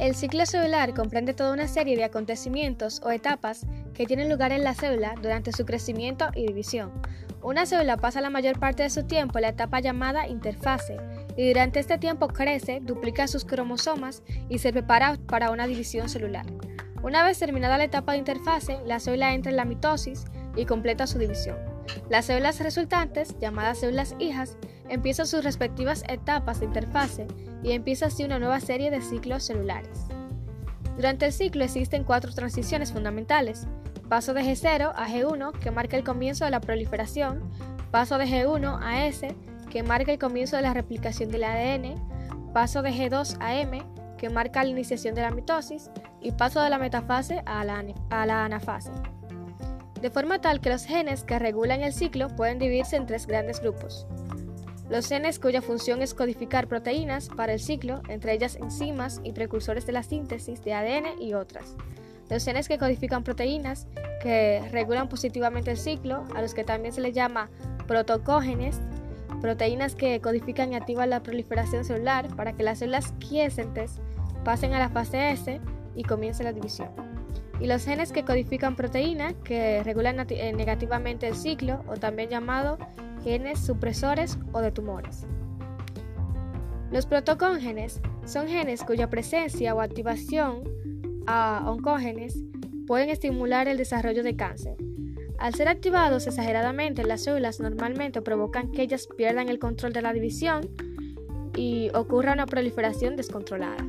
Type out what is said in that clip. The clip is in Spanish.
El ciclo celular comprende toda una serie de acontecimientos o etapas que tienen lugar en la célula durante su crecimiento y división. Una célula pasa la mayor parte de su tiempo en la etapa llamada interfase y durante este tiempo crece, duplica sus cromosomas y se prepara para una división celular. Una vez terminada la etapa de interfase, la célula entra en la mitosis y completa su división. Las células resultantes, llamadas células hijas, empiezan sus respectivas etapas de interfase y empieza así una nueva serie de ciclos celulares. Durante el ciclo existen cuatro transiciones fundamentales. Paso de G0 a G1, que marca el comienzo de la proliferación, paso de G1 a S, que marca el comienzo de la replicación del ADN, paso de G2 a M, que marca la iniciación de la mitosis, y paso de la metafase a la, a la anafase. De forma tal que los genes que regulan el ciclo pueden dividirse en tres grandes grupos. Los genes cuya función es codificar proteínas para el ciclo, entre ellas enzimas y precursores de la síntesis de ADN y otras. Los genes que codifican proteínas, que regulan positivamente el ciclo, a los que también se les llama protocógenes, proteínas que codifican y activan la proliferación celular para que las células quiescentes pasen a la fase S y comience la división. Y los genes que codifican proteínas, que regulan eh, negativamente el ciclo, o también llamado genes supresores o de tumores. Los protocógenes son genes cuya presencia o activación a oncógenes pueden estimular el desarrollo de cáncer. Al ser activados exageradamente, las células normalmente provocan que ellas pierdan el control de la división y ocurra una proliferación descontrolada.